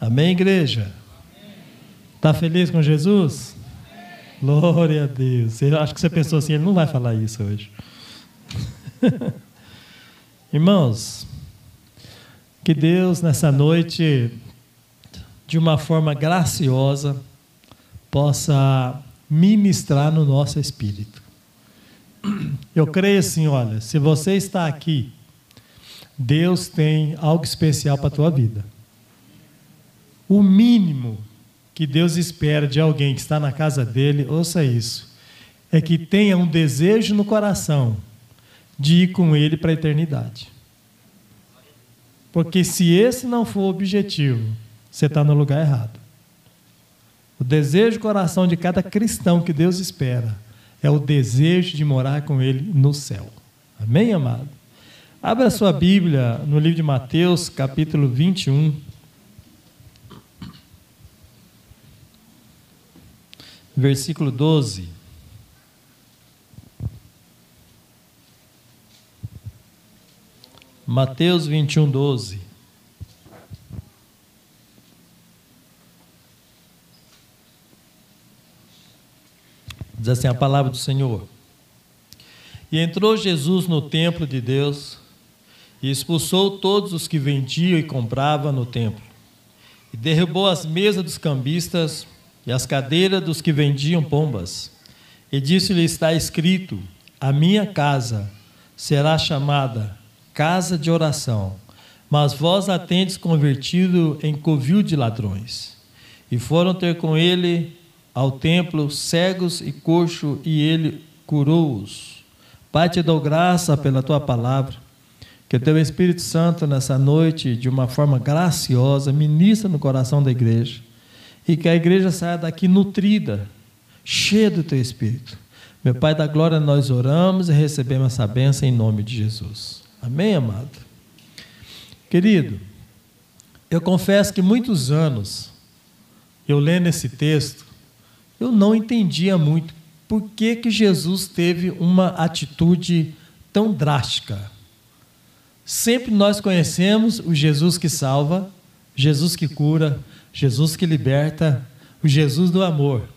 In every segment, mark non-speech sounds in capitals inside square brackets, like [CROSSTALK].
Amém, igreja? Está feliz com Jesus? Glória a Deus. Eu acho que você pensou assim, ele não vai falar isso hoje. [LAUGHS] Irmãos, que Deus nessa noite, de uma forma graciosa, possa ministrar no nosso espírito. Eu creio assim, olha, se você está aqui, Deus tem algo especial para a tua vida. O mínimo que Deus espera de alguém que está na casa dele, ouça isso, é que tenha um desejo no coração de ir com ele para a eternidade. Porque se esse não for o objetivo, você está no lugar errado. O desejo do coração de cada cristão que Deus espera é o desejo de morar com Ele no céu. Amém, amado? Abra sua Bíblia no livro de Mateus, capítulo 21. Versículo 12. Mateus 21, 12. Diz assim a palavra do Senhor. E entrou Jesus no templo de Deus e expulsou todos os que vendiam e compravam no templo. E derrubou as mesas dos cambistas e as cadeiras dos que vendiam pombas. E disse-lhe: Está escrito: A minha casa será chamada casa de oração, mas vós a tendes convertido em covil de ladrões. E foram ter com ele ao templo cegos e coxo, e ele curou-os. Pai, te dou graça pela tua palavra. Que o teu Espírito Santo, nessa noite, de uma forma graciosa, ministra no coração da igreja e que a igreja saia daqui nutrida, cheia do teu espírito. Meu Pai da glória, nós oramos e recebemos essa bênção em nome de Jesus. Amém, amado? Querido, eu confesso que muitos anos, eu lendo esse texto, eu não entendia muito por que, que Jesus teve uma atitude tão drástica. Sempre nós conhecemos o Jesus que salva, Jesus que cura, Jesus que liberta, o Jesus do amor.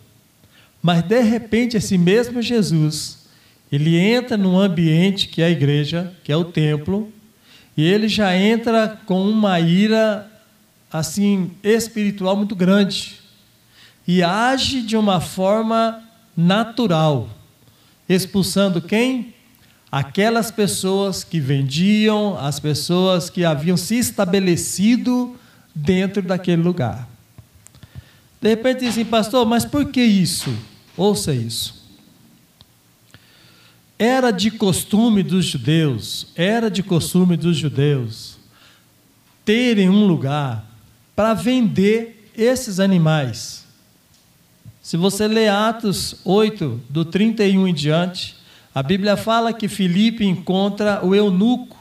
Mas de repente esse mesmo Jesus, ele entra num ambiente que é a igreja, que é o templo, e ele já entra com uma ira assim espiritual muito grande e age de uma forma natural, expulsando quem? Aquelas pessoas que vendiam, as pessoas que haviam se estabelecido dentro daquele lugar. De repente diz assim, pastor, mas por que isso? Ouça isso. Era de costume dos judeus, era de costume dos judeus terem um lugar para vender esses animais. Se você ler Atos 8, do 31 em diante, a Bíblia fala que Filipe encontra o eunuco,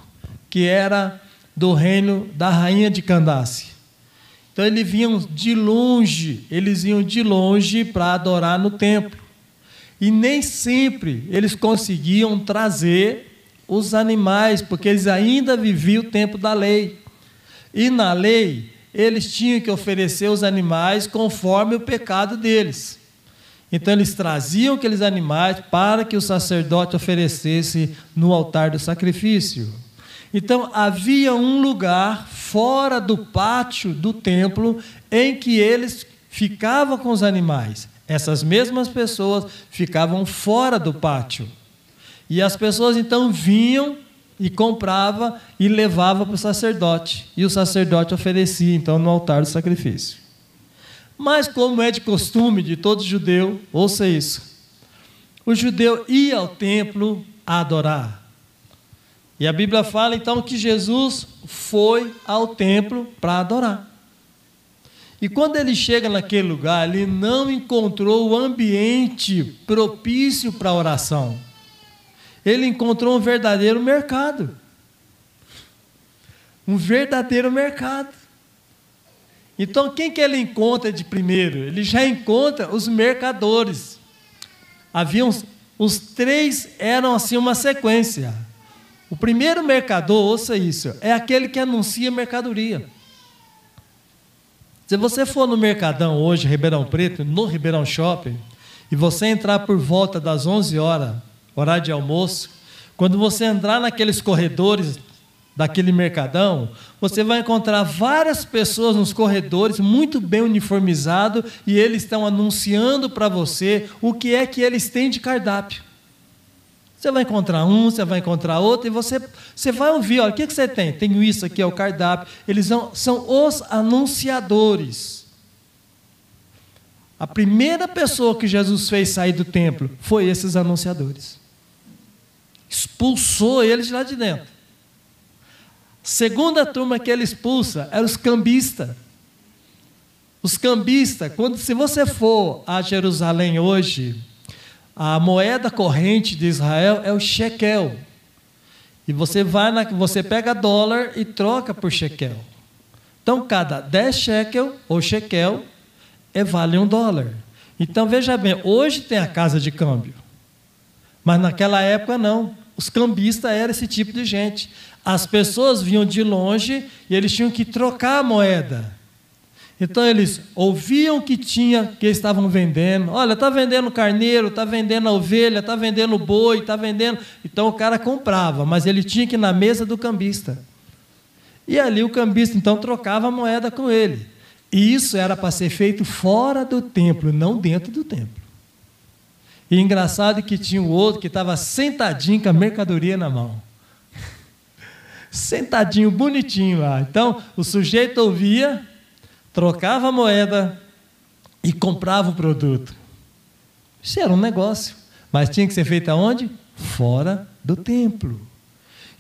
que era do reino da rainha de Candace. Então eles vinham de longe, eles iam de longe para adorar no templo. E nem sempre eles conseguiam trazer os animais, porque eles ainda viviam o tempo da lei. E na lei, eles tinham que oferecer os animais conforme o pecado deles. Então eles traziam aqueles animais para que o sacerdote oferecesse no altar do sacrifício. Então havia um lugar fora do pátio do templo em que eles ficavam com os animais. Essas mesmas pessoas ficavam fora do pátio. E as pessoas então vinham e comprava e levava para o sacerdote. E o sacerdote oferecia então no altar do sacrifício. Mas como é de costume de todo judeu, ouça isso. O judeu ia ao templo a adorar. E a Bíblia fala então que Jesus foi ao templo para adorar. E quando ele chega naquele lugar, ele não encontrou o ambiente propício para oração. Ele encontrou um verdadeiro mercado. Um verdadeiro mercado. Então, quem que ele encontra de primeiro? Ele já encontra os mercadores. Haviam os três eram assim uma sequência. O primeiro mercador, ouça isso, é aquele que anuncia mercadoria. Se você for no Mercadão hoje, Ribeirão Preto, no Ribeirão Shopping, e você entrar por volta das 11 horas, horário de almoço, quando você entrar naqueles corredores daquele mercadão, você vai encontrar várias pessoas nos corredores muito bem uniformizados e eles estão anunciando para você o que é que eles têm de cardápio. Você vai encontrar um, você vai encontrar outro, e você, você vai ouvir, olha, o que, que você tem? Tenho isso aqui, é o cardápio. Eles são, são os anunciadores. A primeira pessoa que Jesus fez sair do templo foi esses anunciadores. Expulsou eles de lá de dentro. Segunda turma que ele expulsa eram os cambistas. Os cambistas, quando se você for a Jerusalém hoje, a moeda corrente de Israel é o shekel. E você vai na, você pega dólar e troca por shekel. Então, cada 10 shekel ou shekel é, vale um dólar. Então, veja bem, hoje tem a casa de câmbio. Mas naquela época não. Os cambistas eram esse tipo de gente. As pessoas vinham de longe e eles tinham que trocar a moeda. Então eles ouviam que tinha, que estavam vendendo. Olha, está vendendo carneiro, está vendendo ovelha, está vendendo boi, está vendendo. Então o cara comprava, mas ele tinha que ir na mesa do cambista. E ali o cambista então trocava a moeda com ele. E isso era para ser feito fora do templo, não dentro do templo. E engraçado que tinha o outro que estava sentadinho com a mercadoria na mão. [LAUGHS] sentadinho, bonitinho lá. Então o sujeito ouvia trocava a moeda e comprava o produto. Isso era um negócio, mas tinha que ser feito aonde? Fora do templo.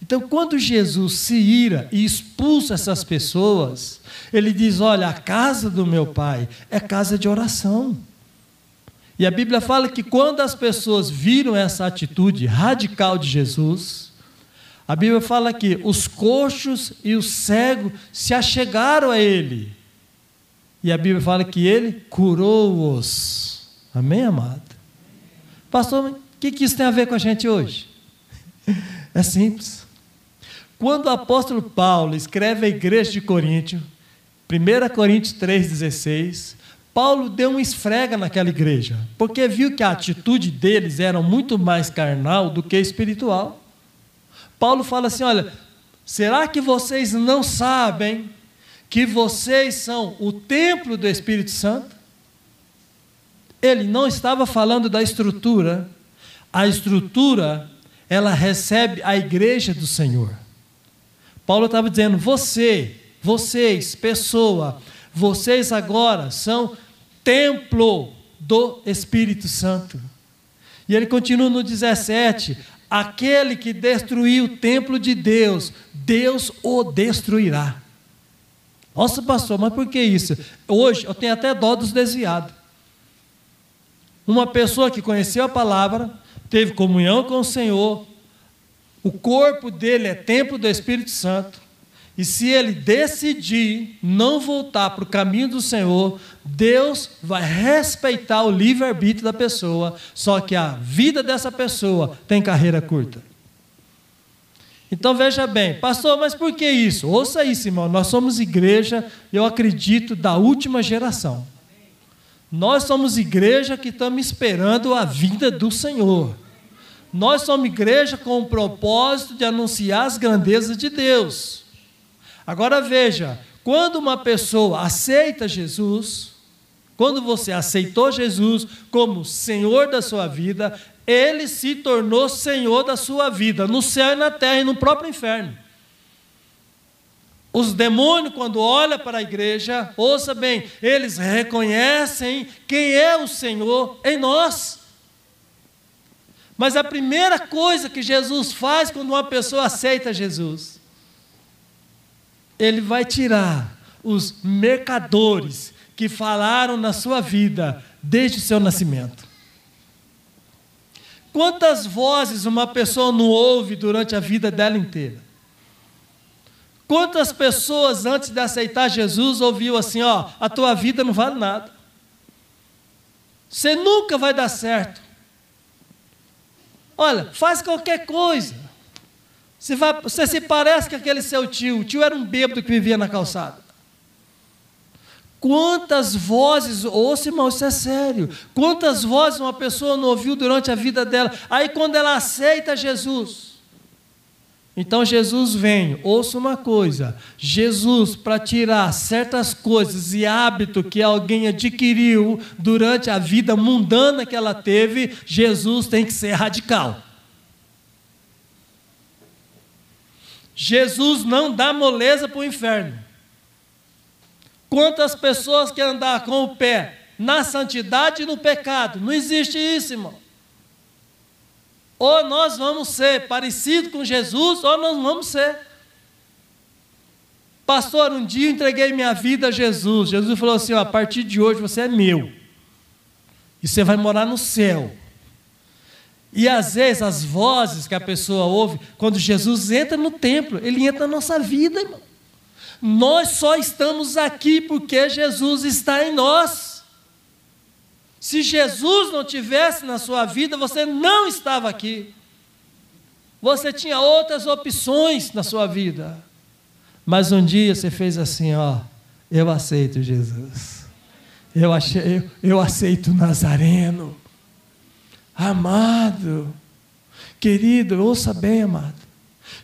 Então, quando Jesus se ira e expulsa essas pessoas, ele diz: Olha, a casa do meu pai é casa de oração. E a Bíblia fala que quando as pessoas viram essa atitude radical de Jesus, a Bíblia fala que os coxos e os cegos se achegaram a ele e a Bíblia fala que ele curou-os. Amém, amado? Pastor, o que, que isso tem a ver com a gente hoje? [LAUGHS] É simples. Quando o apóstolo Paulo escreve à igreja de Coríntio, 1 Coríntios 3,16, Paulo deu uma esfrega naquela igreja, porque viu que a atitude deles era muito mais carnal do que espiritual. Paulo fala assim: olha, será que vocês não sabem que vocês são o templo do Espírito Santo? Ele não estava falando da estrutura. A estrutura, ela recebe a igreja do Senhor. Paulo estava dizendo: você, vocês, pessoa, vocês agora são templo do Espírito Santo. E ele continua no 17: aquele que destruiu o templo de Deus, Deus o destruirá. Nossa, pastor, mas por que isso? Hoje eu tenho até dó dos desviados. Uma pessoa que conheceu a palavra, teve comunhão com o Senhor, o corpo dele é templo do Espírito Santo, e se ele decidir não voltar para o caminho do Senhor, Deus vai respeitar o livre-arbítrio da pessoa, só que a vida dessa pessoa tem carreira curta. Então veja bem, pastor, mas por que isso? Ouça isso, irmão. Nós somos igreja, eu acredito, da última geração. Nós somos igreja que estamos esperando a vinda do Senhor. Nós somos igreja com o propósito de anunciar as grandezas de Deus. Agora veja, quando uma pessoa aceita Jesus, quando você aceitou Jesus como Senhor da sua vida, ele se tornou senhor da sua vida, no céu e na terra e no próprio inferno. Os demônios, quando olham para a igreja, ouça bem, eles reconhecem quem é o Senhor em nós. Mas a primeira coisa que Jesus faz quando uma pessoa aceita Jesus, ele vai tirar os mercadores que falaram na sua vida desde o seu nascimento. Quantas vozes uma pessoa não ouve durante a vida dela inteira? Quantas pessoas antes de aceitar Jesus ouviu assim, ó, a tua vida não vale nada. Você nunca vai dar certo. Olha, faz qualquer coisa. Você, vai, você se parece com aquele seu tio. O tio era um bêbado que vivia na calçada. Quantas vozes, ouça irmão, isso é sério. Quantas vozes uma pessoa não ouviu durante a vida dela? Aí quando ela aceita Jesus, então Jesus vem, ouça uma coisa: Jesus, para tirar certas coisas e hábito que alguém adquiriu durante a vida mundana que ela teve, Jesus tem que ser radical. Jesus não dá moleza para o inferno. Quantas pessoas querem andar com o pé na santidade e no pecado? Não existe isso, irmão. Ou nós vamos ser parecidos com Jesus, ou nós vamos ser. Pastor, um dia entreguei minha vida a Jesus. Jesus falou assim: a partir de hoje você é meu. E você vai morar no céu. E às vezes as vozes que a pessoa ouve, quando Jesus entra no templo, ele entra na nossa vida, irmão. Nós só estamos aqui porque Jesus está em nós. Se Jesus não tivesse na sua vida, você não estava aqui. Você tinha outras opções na sua vida. Mas um dia você fez assim, ó, eu aceito Jesus. Eu, achei, eu, eu aceito Nazareno. Amado, querido, ouça bem, amado.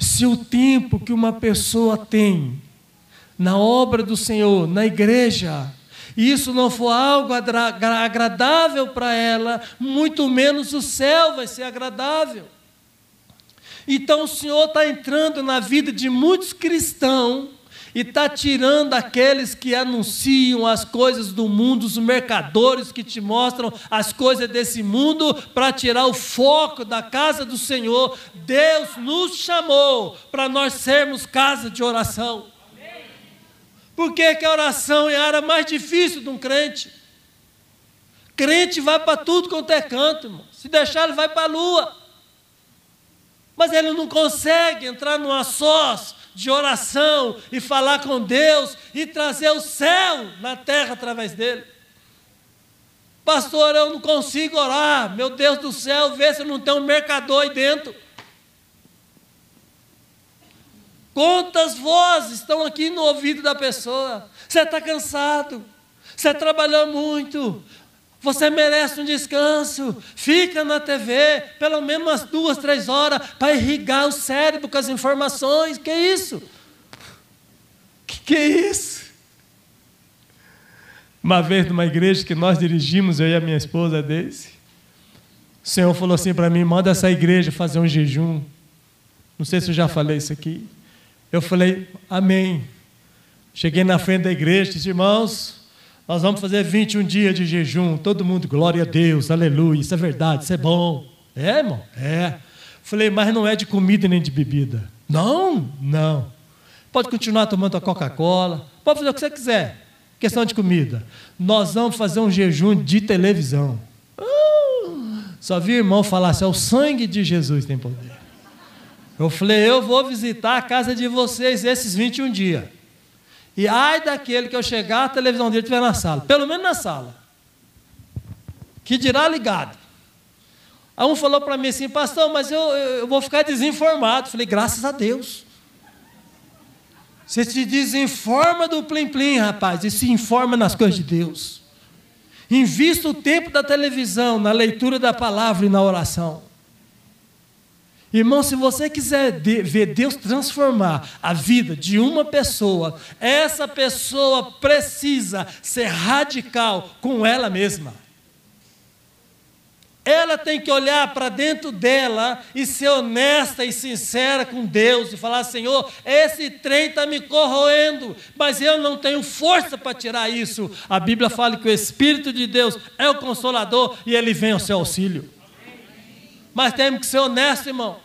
Se o tempo que uma pessoa tem na obra do Senhor, na igreja, e isso não for algo agradável para ela, muito menos o céu vai ser agradável. Então o Senhor está entrando na vida de muitos cristãos e está tirando aqueles que anunciam as coisas do mundo, os mercadores que te mostram as coisas desse mundo, para tirar o foco da casa do Senhor. Deus nos chamou para nós sermos casa de oração. Por que, que a oração é a área mais difícil de um crente? Crente vai para tudo quanto é canto, irmão. Se deixar, ele vai para a lua. Mas ele não consegue entrar numa sós de oração e falar com Deus e trazer o céu na terra através dele. Pastor, eu não consigo orar. Meu Deus do céu, vê se não tem um mercador aí dentro. Quantas vozes estão aqui no ouvido da pessoa? Você está cansado, você trabalhou muito, você merece um descanso. Fica na TV pelo menos umas duas, três horas para irrigar o cérebro com as informações. Que isso? Que que isso? Uma vez numa igreja que nós dirigimos, eu e a minha esposa Daisy, o Senhor falou assim para mim: manda essa igreja fazer um jejum. Não sei se eu já falei isso aqui. Eu falei, amém. Cheguei na frente da igreja disse, irmãos, nós vamos fazer 21 dias de jejum. Todo mundo, glória a Deus, aleluia, isso é verdade, isso é bom. É, irmão? É. Falei, mas não é de comida nem de bebida. Não, não. Pode continuar tomando a Coca-Cola, pode fazer o que você quiser. Questão de comida. Nós vamos fazer um jejum de televisão. Uh, só vi irmão falar assim: é o sangue de Jesus tem poder. Eu falei, eu vou visitar a casa de vocês esses 21 dias. E ai daquele que eu chegar, a televisão dele estiver na sala. Pelo menos na sala. Que dirá ligado. Aí um falou para mim assim, pastor, mas eu, eu vou ficar desinformado. Eu falei, graças a Deus. Você se desinforma do plim-plim, rapaz, e se informa nas coisas de Deus. Invista o tempo da televisão, na leitura da palavra e na oração. Irmão, se você quiser ver Deus transformar a vida de uma pessoa, essa pessoa precisa ser radical com ela mesma. Ela tem que olhar para dentro dela e ser honesta e sincera com Deus e falar: Senhor, esse trem está me corroendo, mas eu não tenho força para tirar isso. A Bíblia fala que o Espírito de Deus é o consolador e ele vem ao seu auxílio. Mas temos que ser honestos, irmão.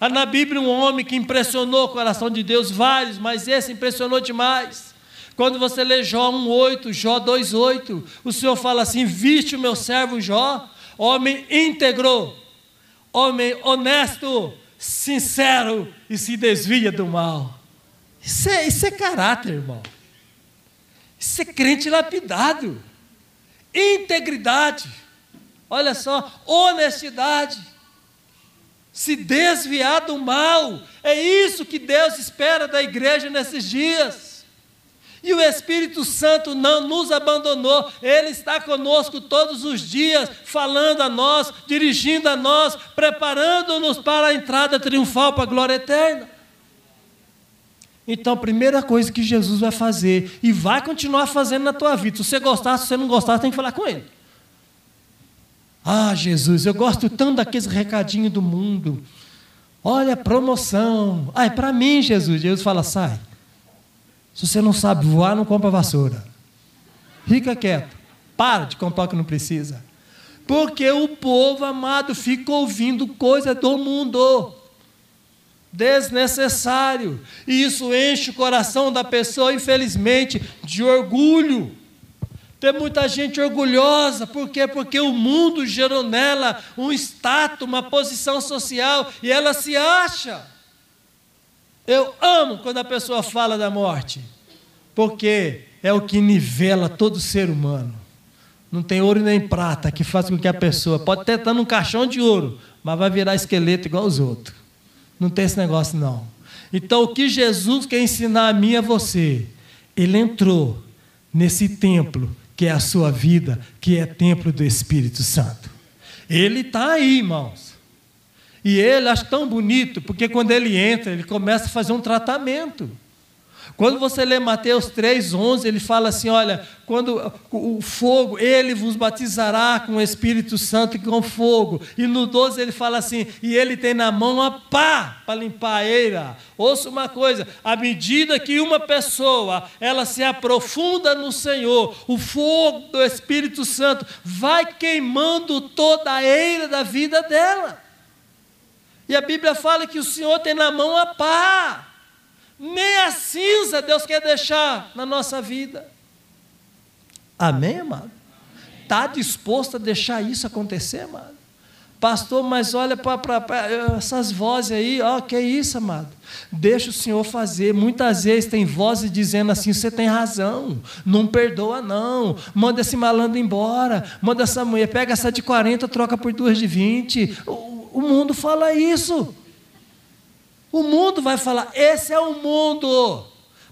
Há na Bíblia um homem que impressionou o coração de Deus, vários, mas esse impressionou demais. Quando você lê Jó 1,8, Jó 2,8, o Senhor fala assim: Viste o meu servo Jó, homem íntegro, homem honesto, sincero e se desvia do mal. Isso é, isso é caráter, irmão. Isso é crente lapidado. Integridade. Olha só, honestidade se desviar do mal. É isso que Deus espera da igreja nesses dias. E o Espírito Santo não nos abandonou, ele está conosco todos os dias, falando a nós, dirigindo a nós, preparando-nos para a entrada triunfal para a glória eterna. Então, a primeira coisa que Jesus vai fazer, e vai continuar fazendo na tua vida, se você gostar, se você não gostar, tem que falar com ele. Ah, Jesus, eu gosto tanto daqueles recadinhos do mundo. Olha promoção. Ah, é para mim, Jesus. Jesus fala: sai. Se você não sabe voar, não compra vassoura. Fica quieto. Para de comprar o que não precisa. Porque o povo amado fica ouvindo coisa do mundo. Desnecessário. E isso enche o coração da pessoa, infelizmente, de orgulho. Tem muita gente orgulhosa, por quê? Porque o mundo gerou nela um status, uma posição social, e ela se acha. Eu amo quando a pessoa fala da morte, porque é o que nivela todo ser humano. Não tem ouro nem prata que faz com que a pessoa pode até estar num caixão de ouro, mas vai virar esqueleto igual os outros. Não tem esse negócio não. Então o que Jesus quer ensinar a mim e a você, ele entrou nesse templo que é a sua vida, que é templo do Espírito Santo. Ele está aí, irmãos. E ele acha tão bonito, porque quando ele entra, ele começa a fazer um tratamento. Quando você lê Mateus 3:11, ele fala assim: olha, quando o fogo, ele vos batizará com o Espírito Santo e com fogo. E no 12 ele fala assim: e ele tem na mão a pá para limpar a eira. Ouça uma coisa: à medida que uma pessoa ela se aprofunda no Senhor, o fogo do Espírito Santo vai queimando toda a eira da vida dela. E a Bíblia fala que o Senhor tem na mão a pá. Nem a cinza Deus quer deixar na nossa vida. Amém, amado? Está disposto a deixar isso acontecer, amado? Pastor, mas olha para essas vozes aí, ó, que é isso, amado? Deixa o Senhor fazer. Muitas vezes tem vozes dizendo assim: você tem razão, não perdoa, não. Manda esse malandro embora, manda essa mulher, pega essa de 40, troca por duas de 20. O, o mundo fala isso. O mundo vai falar, esse é o mundo.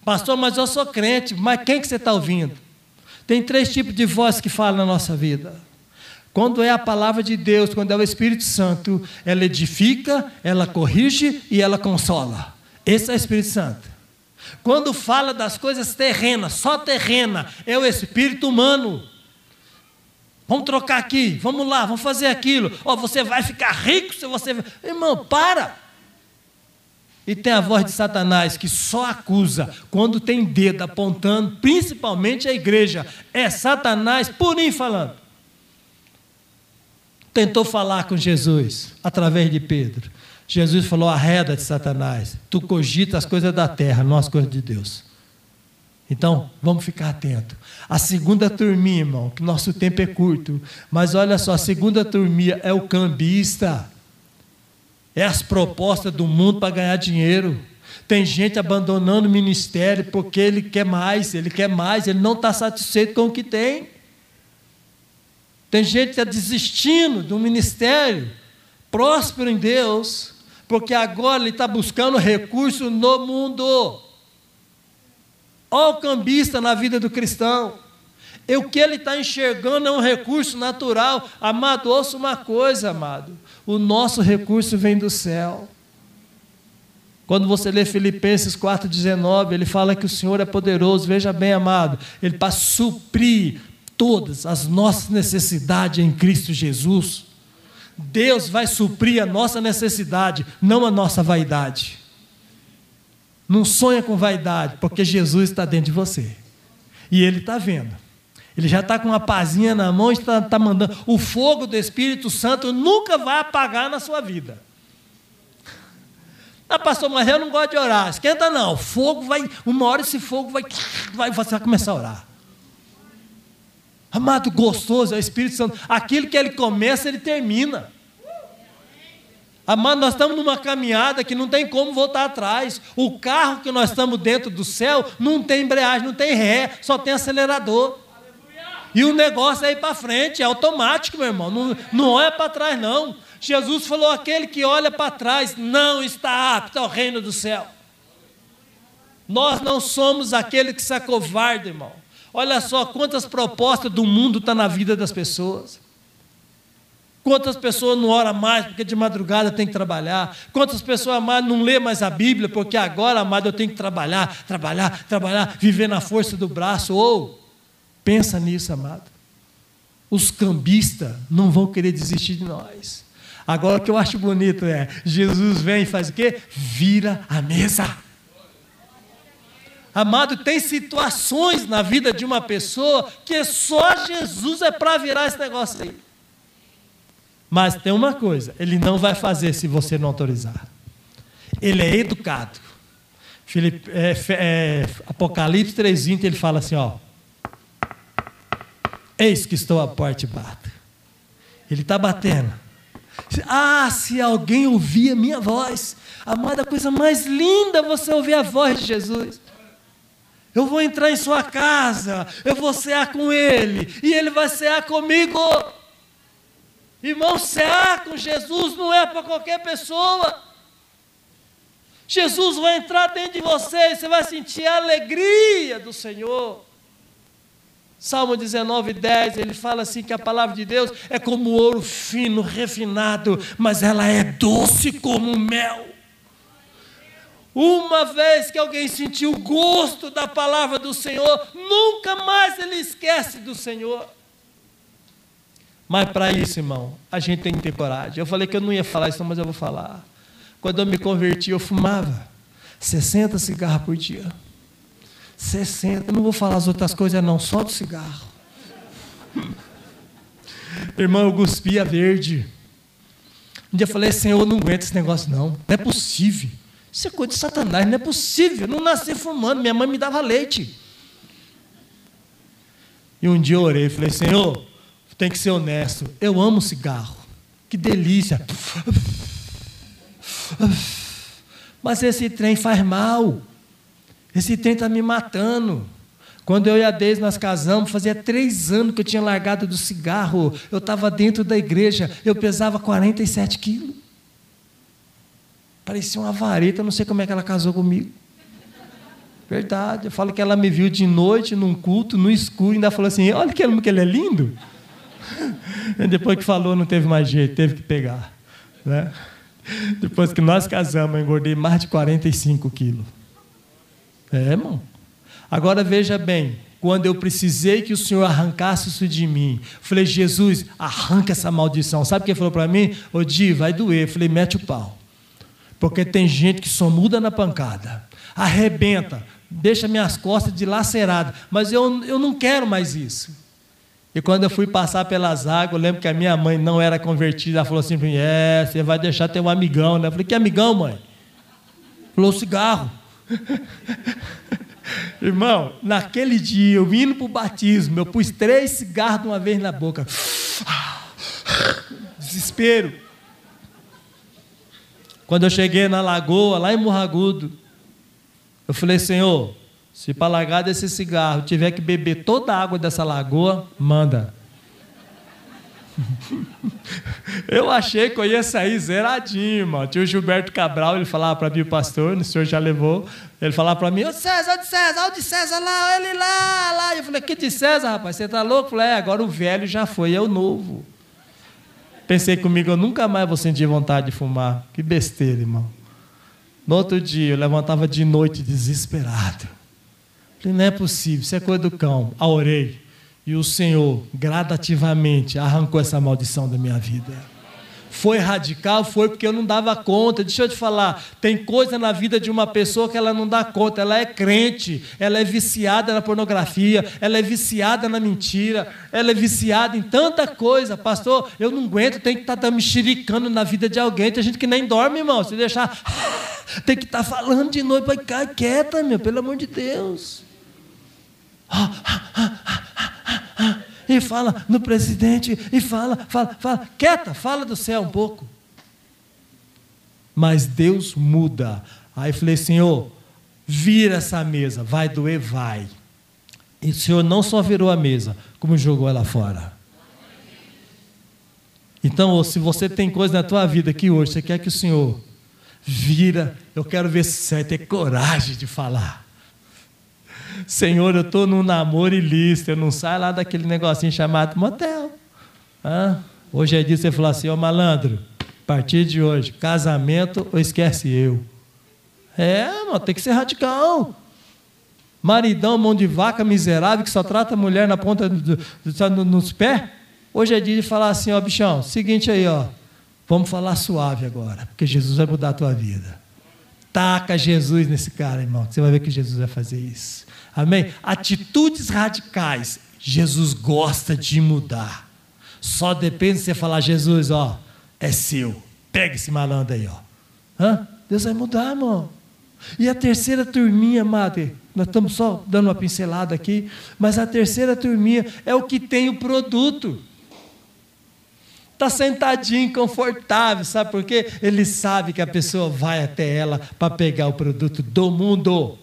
Pastor, mas eu sou crente, mas quem que você está ouvindo? Tem três tipos de voz que falam na nossa vida. Quando é a palavra de Deus, quando é o Espírito Santo, ela edifica, ela corrige e ela consola. Esse é o Espírito Santo. Quando fala das coisas terrenas, só terrena, é o espírito humano. Vamos trocar aqui, vamos lá, vamos fazer aquilo. Ó, oh, você vai ficar rico se você. Irmão, para! E tem a voz de Satanás que só acusa quando tem dedo apontando, principalmente a igreja. É Satanás purinho falando. Tentou falar com Jesus através de Pedro. Jesus falou: arreda de Satanás. Tu cogita as coisas da terra, não as coisas de Deus. Então, vamos ficar atentos. A segunda turminha, irmão, que nosso tempo é curto, mas olha só, a segunda turminha é o cambista é as propostas do mundo para ganhar dinheiro. Tem gente abandonando o ministério porque ele quer mais, ele quer mais, ele não está satisfeito com o que tem. Tem gente que está desistindo do ministério, próspero em Deus, porque agora ele está buscando recurso no mundo. Olha o cambista na vida do cristão. E o que ele está enxergando é um recurso natural. Amado, ouça uma coisa, amado. O nosso recurso vem do céu. Quando você lê Filipenses 4,19, ele fala que o Senhor é poderoso, veja bem, amado, ele para suprir todas as nossas necessidades em Cristo Jesus. Deus vai suprir a nossa necessidade, não a nossa vaidade. Não sonha com vaidade, porque Jesus está dentro de você. E Ele está vendo. Ele já está com uma pazinha na mão está tá mandando. O fogo do Espírito Santo nunca vai apagar na sua vida. Ah, pastor, mas eu não gosto de orar. Esquenta não. O fogo vai, uma hora esse fogo vai, vai, você vai começar a orar. Amado, gostoso é o Espírito Santo. Aquilo que ele começa, ele termina. Amado, nós estamos numa caminhada que não tem como voltar atrás. O carro que nós estamos dentro do céu não tem embreagem, não tem ré, só tem acelerador. E o negócio é ir para frente, é automático, meu irmão. Não, não olha para trás, não. Jesus falou: aquele que olha para trás não está apto ao reino do céu. Nós não somos aquele que se acovarda, irmão. Olha só quantas propostas do mundo estão tá na vida das pessoas. Quantas pessoas não oram mais porque de madrugada tem que trabalhar? Quantas pessoas mais não lê mais a Bíblia porque agora, amado, eu tenho que trabalhar, trabalhar, trabalhar, viver na força do braço? Ou, pensa nisso, amado. Os cambistas não vão querer desistir de nós. Agora o que eu acho bonito é, Jesus vem e faz o quê? Vira a mesa. Amado, tem situações na vida de uma pessoa que só Jesus é para virar esse negócio aí. Mas tem uma coisa: ele não vai fazer se você não autorizar. Ele é educado. Filipe, é, é, Apocalipse 3,20 ele fala assim: ó. Eis que estou à porta e bato. Ele está batendo. Ah, se alguém ouvir a minha voz, amada, a coisa mais linda é você ouvir a voz de Jesus. Eu vou entrar em sua casa, eu vou cear com ele, e ele vai cear comigo. Irmão, cear com Jesus não é para qualquer pessoa. Jesus vai entrar dentro de você e você vai sentir a alegria do Senhor. Salmo 19, 10, ele fala assim que a palavra de Deus é como ouro fino, refinado, mas ela é doce como mel. Uma vez que alguém sentiu o gosto da palavra do Senhor, nunca mais ele esquece do Senhor. Mas para isso, irmão, a gente tem que ter coragem. Eu falei que eu não ia falar isso, mas eu vou falar. Quando eu me converti, eu fumava 60 cigarros por dia. 60. Eu não vou falar as outras coisas, não, só do cigarro. Irmão, eu cuspia verde. Um dia eu falei, Senhor, eu não aguento esse negócio, não. Não é possível. Isso é coisa de Satanás, não é possível. Eu não nasci fumando, minha mãe me dava leite. E um dia eu orei falei, Senhor, tem que ser honesto. Eu amo cigarro. Que delícia. Mas esse trem faz mal. Esse trem está me matando. Quando eu e a Deise nós casamos, fazia três anos que eu tinha largado do cigarro. Eu estava dentro da igreja, eu pesava 47 quilos. Parecia uma vareta, não sei como é que ela casou comigo. Verdade, eu falo que ela me viu de noite, num culto, no escuro, e ainda falou assim: olha que ele é lindo. [LAUGHS] Depois que falou, não teve mais jeito, teve que pegar. Né? Depois que nós casamos, eu engordei mais de 45 quilos. É, irmão. Agora veja bem, quando eu precisei que o Senhor arrancasse isso de mim, falei, Jesus, arranca essa maldição. Sabe o que ele falou para mim? Ô Di, vai doer. Eu falei, mete o pau. Porque tem gente que só muda na pancada, arrebenta, deixa minhas costas dilaceradas. Mas eu, eu não quero mais isso. E quando eu fui passar pelas águas, eu lembro que a minha mãe não era convertida. Ela falou assim É, você vai deixar ter um amigão, né? Eu falei: Que amigão, mãe? Falou: Cigarro. [LAUGHS] Irmão, naquele dia, eu indo para o batismo, eu pus três cigarros de uma vez na boca. [SIGHS] Desespero. Quando eu cheguei na lagoa, lá em Morragudo, eu falei: Senhor, se para largar desse cigarro tiver que beber toda a água dessa lagoa, manda. [LAUGHS] eu achei que eu ia sair zeradinho, mano. Tinha o Gilberto Cabral, ele falava para mim, o pastor, o senhor já levou. Ele falava para mim, ô César, ô de César, ô de César lá, ele lá, lá. Eu falei, que de César, rapaz, você tá louco? Eu falei, é, agora o velho já foi, é o novo. Pensei comigo, eu nunca mais vou sentir vontade de fumar. Que besteira, irmão. No outro dia, eu levantava de noite desesperado. Falei, não é possível, isso é coisa do cão. A orei. E o Senhor, gradativamente, arrancou essa maldição da minha vida. Foi radical? Foi porque eu não dava conta. Deixa eu te falar, tem coisa na vida de uma pessoa que ela não dá conta. Ela é crente, ela é viciada na pornografia, ela é viciada na mentira, ela é viciada em tanta coisa. Pastor, eu não aguento, tem que estar tá, tá mexericando na vida de alguém. Tem gente que nem dorme, irmão. Se deixar, tem que estar tá falando de noite, vai ficar quieta, meu, pelo amor de Deus e fala no presidente, e fala, fala, fala, quieta, fala do céu um pouco. Mas Deus muda. Aí falei, Senhor, vira essa mesa, vai doer, vai. E o Senhor não só virou a mesa, como jogou ela fora. Então, se você tem coisa na tua vida que hoje você quer que o Senhor vira, eu quero ver se você vai ter coragem de falar. Senhor, eu estou num namoro ilícito, eu não saio lá daquele negocinho chamado motel. Ah, hoje é dia você falar assim, ô malandro, a partir de hoje, casamento ou esquece eu. É, mano, tem que ser radical. Maridão, mão de vaca miserável, que só trata a mulher na ponta do, do, nos pés. Hoje é dia de falar assim, ó, bichão, seguinte aí, ó. Vamos falar suave agora, porque Jesus vai mudar a tua vida. Taca Jesus nesse cara, irmão. Você vai ver que Jesus vai fazer isso. Amém? Atitudes radicais. Jesus gosta de mudar. Só depende de você falar, Jesus, ó, é seu. Pega esse malandro aí, ó. Hã? Deus vai mudar, irmão. E a terceira turminha, madre, nós estamos só dando uma pincelada aqui, mas a terceira turminha é o que tem o produto. Está sentadinho, confortável, sabe por quê? Ele sabe que a pessoa vai até ela para pegar o produto do mundo.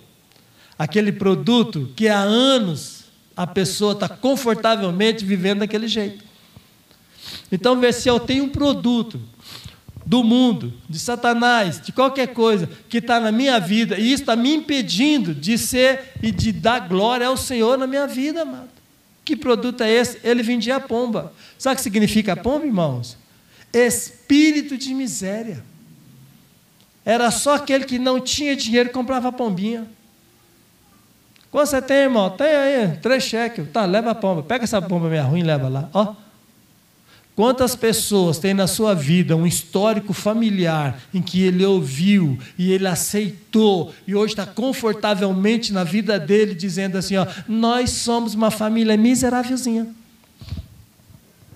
Aquele produto que há anos a pessoa está confortavelmente vivendo daquele jeito. Então, vê se eu tenho um produto do mundo, de Satanás, de qualquer coisa que está na minha vida, e isso está me impedindo de ser e de dar glória ao Senhor na minha vida, amado. Que produto é esse? Ele vendia a pomba. Sabe o que significa a pomba, irmãos? Espírito de miséria. Era só aquele que não tinha dinheiro comprava a pombinha. Quanto você tem, irmão? Tem aí, três cheques. Tá, leva a pomba. Pega essa pomba minha ruim e leva lá. Ó. Quantas pessoas têm na sua vida um histórico familiar em que ele ouviu e ele aceitou e hoje está confortavelmente na vida dele dizendo assim: ó, nós somos uma família miserávelzinha.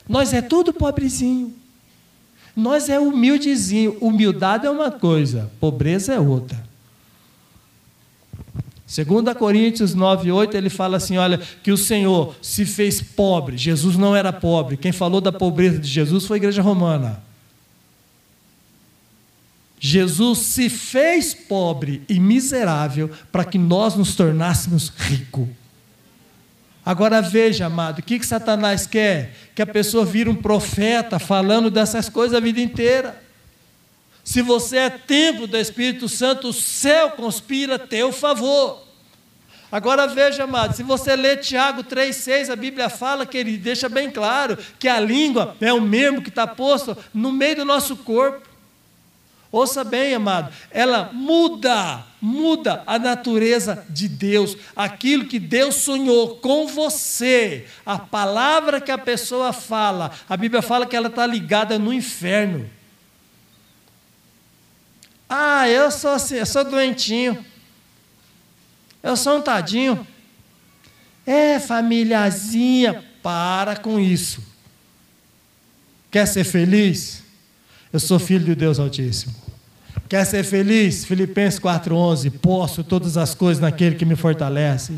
Nós é tudo pobrezinho. Nós é humildezinho. Humildade é uma coisa, pobreza é outra. 2 Coríntios 9, 8, ele fala assim: olha, que o Senhor se fez pobre. Jesus não era pobre. Quem falou da pobreza de Jesus foi a igreja romana. Jesus se fez pobre e miserável para que nós nos tornássemos ricos. Agora veja, amado, o que, que Satanás quer? Que a pessoa vira um profeta falando dessas coisas a vida inteira. Se você é templo do Espírito Santo, o céu conspira a teu favor. Agora veja, amado, se você ler Tiago 3,6, a Bíblia fala que ele deixa bem claro que a língua é o membro que está posto no meio do nosso corpo. Ouça bem, amado, ela muda, muda a natureza de Deus, aquilo que Deus sonhou com você, a palavra que a pessoa fala, a Bíblia fala que ela está ligada no inferno. Ah, eu sou assim, eu sou doentinho. Eu sou um tadinho. É, famíliazinha, para com isso. Quer ser feliz? Eu sou filho de Deus Altíssimo. Quer ser feliz? Filipenses 4,11. Posso todas as coisas naquele que me fortalece.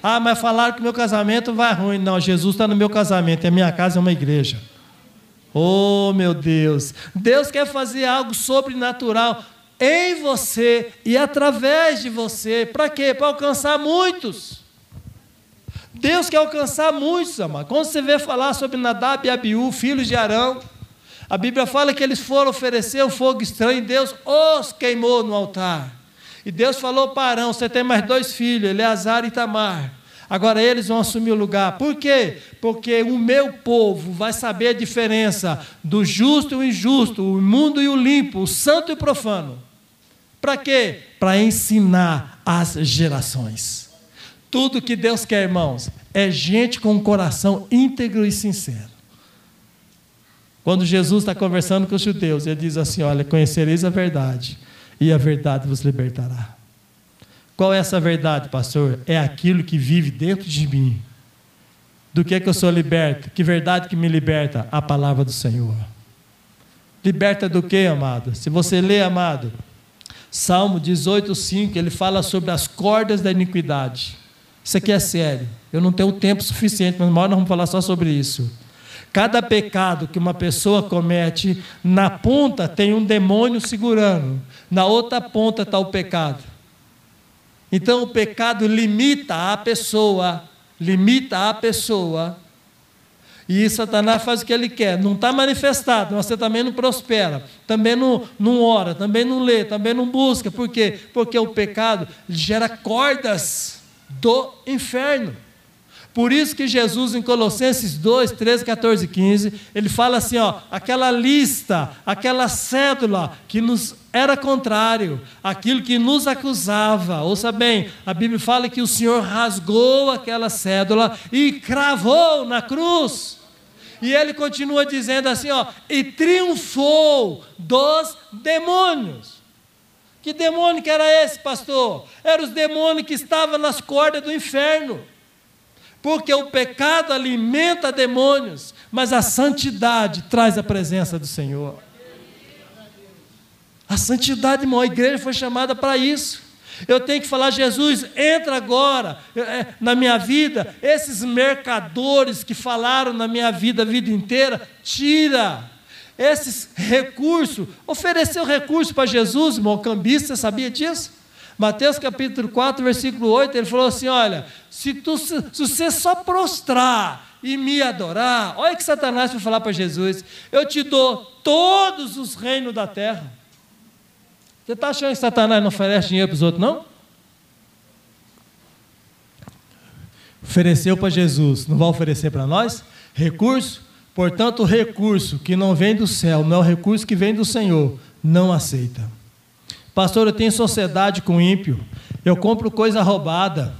Ah, mas falaram que meu casamento vai ruim. Não, Jesus está no meu casamento e a minha casa é uma igreja. Oh, meu Deus. Deus quer fazer algo sobrenatural em você e através de você. Para quê? Para alcançar muitos. Deus quer alcançar muitos, amado. Quando você vê falar sobre Nadab e Abiú, filhos de Arão, a Bíblia fala que eles foram oferecer o fogo estranho e Deus os queimou no altar. E Deus falou para Arão: Você tem mais dois filhos, Eleazar e Tamar. Agora eles vão assumir o lugar. Por quê? Porque o meu povo vai saber a diferença do justo e o injusto, o imundo e o limpo, o santo e o profano. Para quê? Para ensinar as gerações. Tudo que Deus quer, irmãos, é gente com um coração íntegro e sincero. Quando Jesus está conversando com os judeus, ele diz assim: Olha, conhecereis a verdade, e a verdade vos libertará. Qual é essa verdade, pastor? É aquilo que vive dentro de mim. Do que é que eu sou liberto? Que verdade que me liberta? A palavra do Senhor. Liberta do que, amado? Se você lê, amado, Salmo 18,5, ele fala sobre as cordas da iniquidade. Isso aqui é sério. Eu não tenho tempo suficiente, mas nós vamos falar só sobre isso. Cada pecado que uma pessoa comete, na ponta tem um demônio segurando, na outra ponta está o pecado. Então o pecado limita a pessoa, limita a pessoa e Satanás faz o que ele quer. Não está manifestado, mas você também não prospera, também não, não ora, também não lê, também não busca. Por quê? Porque o pecado gera cordas do inferno. Por isso que Jesus, em Colossenses 2, 13, 14 e 15, ele fala assim: ó, aquela lista, aquela cédula que nos era contrário, aquilo que nos acusava. Ouça bem, a Bíblia fala que o Senhor rasgou aquela cédula e cravou na cruz. E ele continua dizendo assim, ó, e triunfou dos demônios. Que demônio que era esse, pastor? Eram os demônios que estavam nas cordas do inferno porque o pecado alimenta demônios, mas a santidade traz a presença do Senhor. A santidade, irmão, a igreja foi chamada para isso. Eu tenho que falar, Jesus, entra agora é, na minha vida. Esses mercadores que falaram na minha vida a vida inteira, tira esses recursos. Ofereceu recurso para Jesus, irmão, cambista, sabia disso? Mateus capítulo 4, versículo 8, ele falou assim: Olha, se, tu, se você só prostrar e me adorar, olha que Satanás foi falar para Jesus: Eu te dou todos os reinos da terra. Você está achando que Satanás não oferece dinheiro para os outros, não? Ofereceu para Jesus, não vai oferecer para nós? Recurso? Portanto, o recurso que não vem do céu, não é o recurso que vem do Senhor, não aceita. Pastor, eu tenho sociedade com ímpio. Eu compro coisa roubada.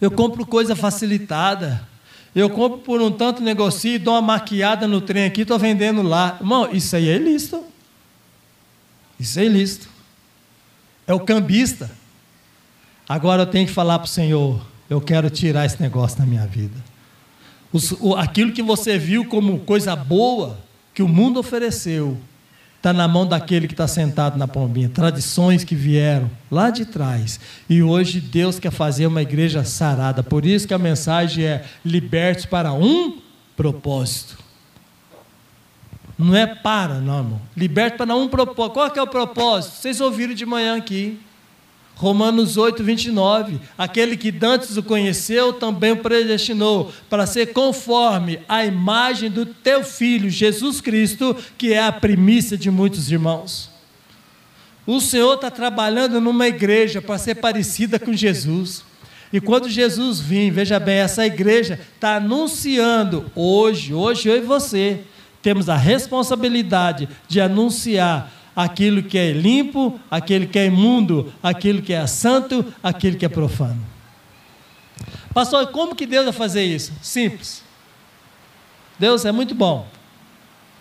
Eu compro coisa facilitada. Eu compro por um tanto negocio dou uma maquiada no trem aqui, estou vendendo lá. Irmão, isso aí é ilícito. Isso é ilícito. É o cambista. Agora eu tenho que falar para o Senhor: eu quero tirar esse negócio da minha vida. O, aquilo que você viu como coisa boa, que o mundo ofereceu, está na mão daquele que está sentado na pombinha. Tradições que vieram lá de trás. E hoje Deus quer fazer uma igreja sarada. Por isso que a mensagem é: libertos para um propósito. Não é para, não, irmão. Liberto para um propósito. Qual é o propósito? Vocês ouviram de manhã aqui. Romanos 8, 29. Aquele que dantes o conheceu, também o predestinou, para ser conforme a imagem do teu filho, Jesus Cristo, que é a primícia de muitos irmãos. O Senhor está trabalhando numa igreja para ser parecida com Jesus. E quando Jesus vir, veja bem, essa igreja está anunciando hoje, hoje eu e você, temos a responsabilidade de anunciar aquilo que é limpo, aquilo que é imundo, aquilo que é santo, aquilo que é profano. Pastor, como que Deus vai fazer isso? Simples. Deus é muito bom.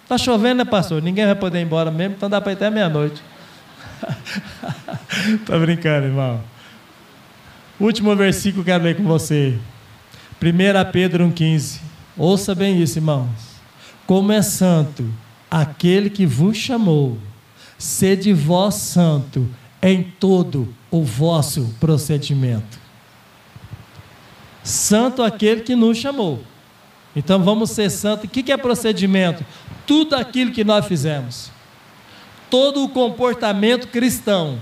Está chovendo, né, pastor? Ninguém vai poder ir embora mesmo, então dá para ir até meia-noite. [LAUGHS] Estou brincando, irmão. Último versículo que eu quero ler com você. 1 Pedro 1,15. Ouça bem isso, irmãos. Como é santo aquele que vos chamou sede vós santo em todo o vosso procedimento. Santo aquele que nos chamou. Então vamos ser santos. O que é procedimento? Tudo aquilo que nós fizemos. Todo o comportamento cristão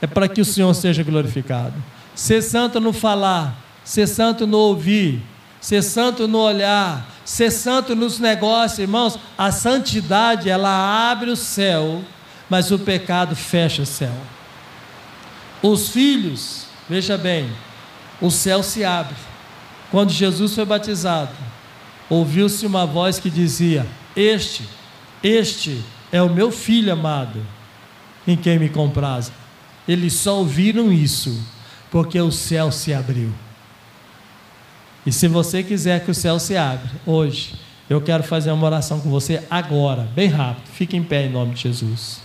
é para que o Senhor seja glorificado. Ser santo no falar, ser santo no ouvir, ser santo no olhar, ser santo nos negócios, irmãos. A santidade, ela abre o céu mas o pecado fecha o céu. Os filhos, veja bem, o céu se abre. Quando Jesus foi batizado, ouviu-se uma voz que dizia: Este, este é o meu filho amado, em quem me compraz. Eles só ouviram isso porque o céu se abriu. E se você quiser que o céu se abra hoje, eu quero fazer uma oração com você agora, bem rápido. Fique em pé em nome de Jesus.